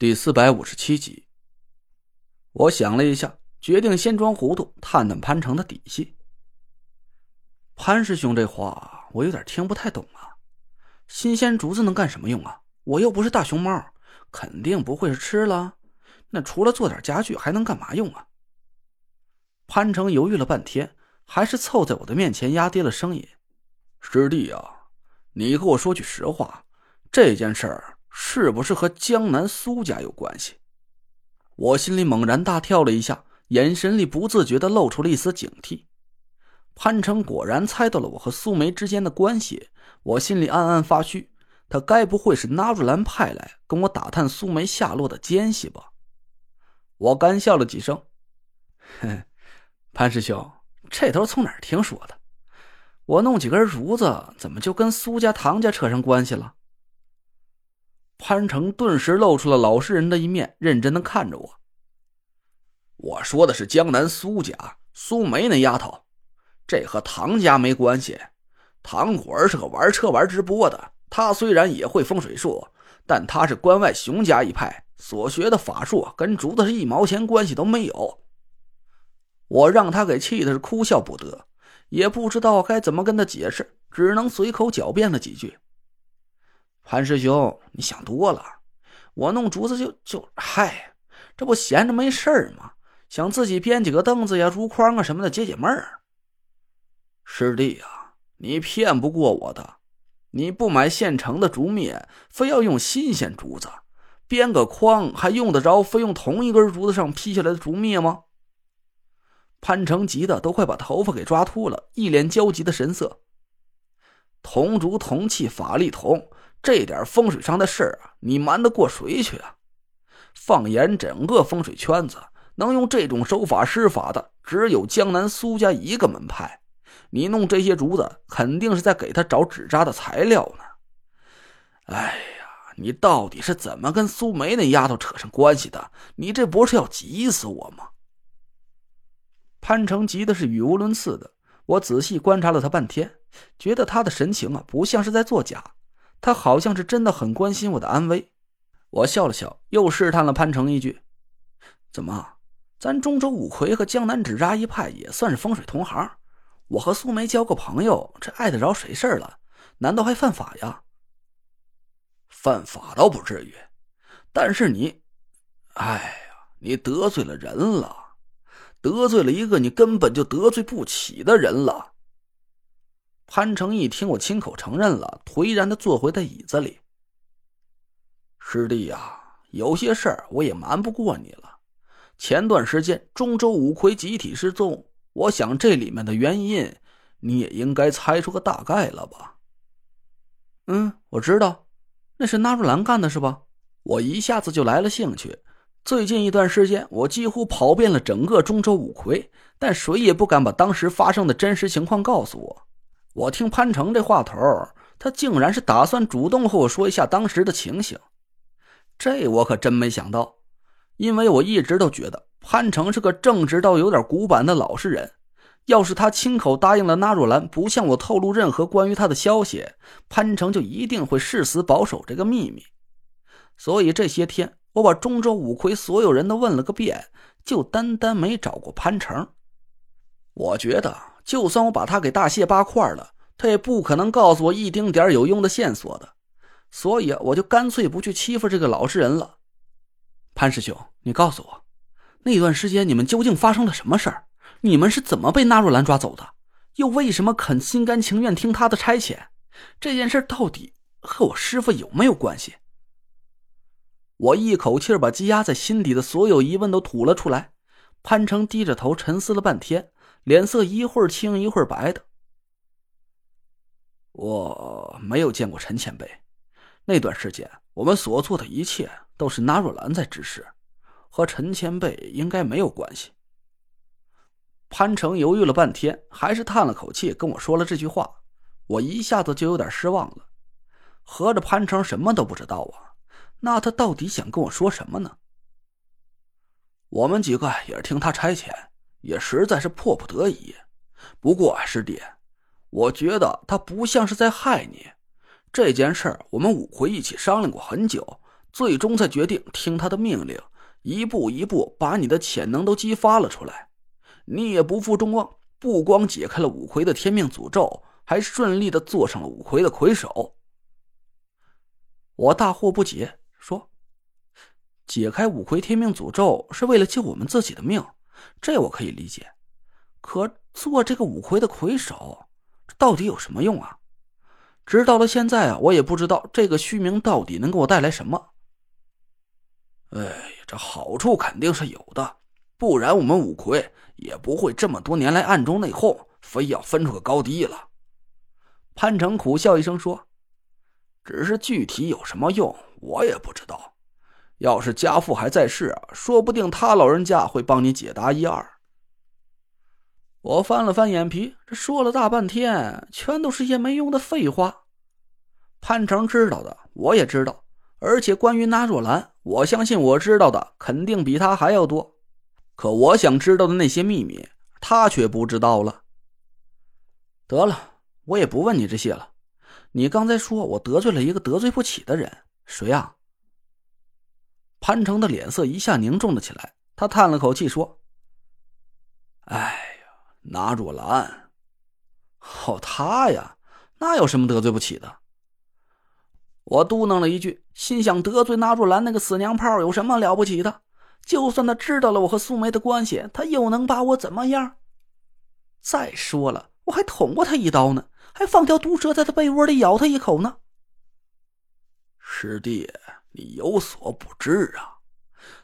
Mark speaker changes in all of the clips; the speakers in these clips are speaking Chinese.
Speaker 1: 第四百五十七集，我想了一下，决定先装糊涂，探探潘成的底细。潘师兄这话我有点听不太懂啊！新鲜竹子能干什么用啊？我又不是大熊猫，肯定不会是吃了。那除了做点家具，还能干嘛用啊？潘成犹豫了半天，还是凑在我的面前，压低了声音：“师弟啊，你和我说句实话，这件事儿……”是不是和江南苏家有关系？我心里猛然大跳了一下，眼神里不自觉的露出了一丝警惕。潘成果然猜到了我和苏梅之间的关系，我心里暗暗发虚，他该不会是纳若兰派来跟我打探苏梅下落的奸细吧？我干笑了几声，哼，潘师兄，这都是从哪儿听说的？我弄几根竹子，怎么就跟苏家、唐家扯上关系了？潘成顿时露出了老实人的一面，认真的看着我。我说的是江南苏家苏梅那丫头，这和唐家没关系。唐果儿是个玩车玩直播的，他虽然也会风水术，但他是关外熊家一派，所学的法术跟竹子是一毛钱关系都没有。我让他给气的是哭笑不得，也不知道该怎么跟他解释，只能随口狡辩了几句。潘师兄，你想多了。我弄竹子就就嗨，这不闲着没事儿吗？想自己编几个凳子呀、竹筐啊什么的解解闷儿。师弟呀，你骗不过我的。你不买现成的竹篾，非要用新鲜竹子编个筐，还用得着非用同一根竹子上劈下来的竹篾吗？潘成急得都快把头发给抓秃了，一脸焦急的神色。同竹同气，法力同。这点风水上的事啊，你瞒得过谁去啊？放眼整个风水圈子，能用这种手法施法的，只有江南苏家一个门派。你弄这些竹子，肯定是在给他找纸扎的材料呢。哎呀，你到底是怎么跟苏梅那丫头扯上关系的？你这不是要急死我吗？潘成急的是语无伦次的。我仔细观察了他半天，觉得他的神情啊，不像是在作假。他好像是真的很关心我的安危，我笑了笑，又试探了潘成一句：“怎么，咱中州五魁和江南纸扎一派也算是风水同行？我和苏梅交个朋友，这碍得着谁事了？难道还犯法呀？”“犯法倒不至于，但是你，哎呀，你得罪了人了，得罪了一个你根本就得罪不起的人了。”潘成一听我亲口承认了，颓然的坐回在椅子里。师弟呀，有些事儿我也瞒不过你了。前段时间中州五魁集体失踪，我想这里面的原因，你也应该猜出个大概了吧？嗯，我知道，那是纳若兰干的，是吧？我一下子就来了兴趣。最近一段时间，我几乎跑遍了整个中州五魁，但谁也不敢把当时发生的真实情况告诉我。我听潘成这话头，他竟然是打算主动和我说一下当时的情形，这我可真没想到，因为我一直都觉得潘成是个正直到有点古板的老实人。要是他亲口答应了纳若兰不向我透露任何关于他的消息，潘成就一定会誓死保守这个秘密。所以这些天，我把中州五魁所有人都问了个遍，就单单没找过潘成。我觉得。就算我把他给大卸八块了，他也不可能告诉我一丁点有用的线索的，所以我就干脆不去欺负这个老实人了。潘师兄，你告诉我，那段时间你们究竟发生了什么事儿？你们是怎么被纳若兰抓走的？又为什么肯心甘情愿听他的差遣？这件事到底和我师傅有没有关系？我一口气把积压在心底的所有疑问都吐了出来。潘成低着头沉思了半天。脸色一会儿青一会儿白的。我没有见过陈前辈，那段时间我们所做的一切都是纳若兰在指使，和陈前辈应该没有关系。潘成犹豫了半天，还是叹了口气跟我说了这句话。我一下子就有点失望了，合着潘成什么都不知道啊？那他到底想跟我说什么呢？我们几个也是听他差遣。也实在是迫不得已，不过师弟，我觉得他不像是在害你。这件事儿我们五魁一起商量过很久，最终才决定听他的命令，一步一步把你的潜能都激发了出来。你也不负众望，不光解开了五魁的天命诅咒，还顺利的做上了五魁的魁首。我大惑不解，说：“解开五魁天命诅咒是为了救我们自己的命，这我可以理解。可做这个五魁的魁首，到底有什么用啊？直到了现在啊，我也不知道这个虚名到底能给我带来什么。”哎呀，这好处肯定是有的，不然我们五魁也不会这么多年来暗中内讧，非要分出个高低了。潘成苦笑一声说：“只是具体有什么用，我也不知道。要是家父还在世啊，说不定他老人家会帮你解答一二。”我翻了翻眼皮，这说了大半天，全都是些没用的废话。潘成知道的，我也知道。而且关于那若兰，我相信我知道的肯定比他还要多。可我想知道的那些秘密，他却不知道了。得了，我也不问你这些了。你刚才说我得罪了一个得罪不起的人，谁啊？潘成的脸色一下凝重了起来，他叹了口气说：“哎呀，纳若兰，哦，他呀，那有什么得罪不起的？”我嘟囔了一句，心想得罪纳若兰那个死娘炮有什么了不起的？就算他知道了我和素梅的关系，他又能把我怎么样？再说了，我还捅过他一刀呢，还放条毒蛇在他被窝里咬他一口呢。师弟，你有所不知啊，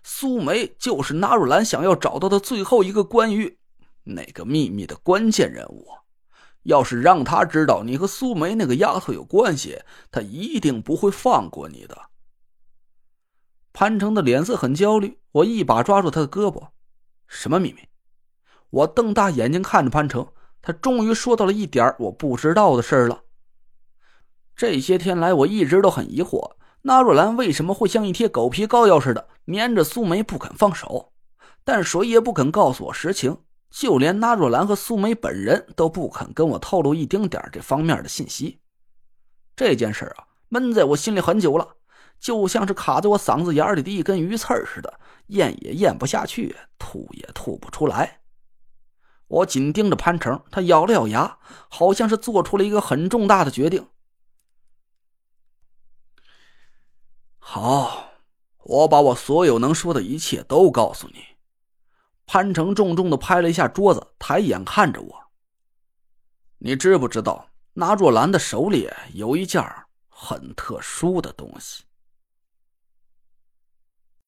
Speaker 1: 苏梅就是纳若兰想要找到的最后一个关于那个秘密的关键人物。要是让他知道你和苏梅那个丫头有关系，他一定不会放过你的。潘成的脸色很焦虑，我一把抓住他的胳膊：“什么秘密？”我瞪大眼睛看着潘成，他终于说到了一点我不知道的事了。这些天来，我一直都很疑惑，纳若兰为什么会像一贴狗皮膏药似的粘着苏梅不肯放手，但谁也不肯告诉我实情。就连纳若兰和苏梅本人都不肯跟我透露一丁点这方面的信息。这件事啊，闷在我心里很久了，就像是卡在我嗓子眼里的一根鱼刺似的，咽也咽不下去，吐也吐不出来。我紧盯着潘成，他咬了咬牙，好像是做出了一个很重大的决定。好，我把我所有能说的一切都告诉你。潘成重重的拍了一下桌子，抬眼看着我。你知不知道，纳若兰的手里有一件很特殊的东西？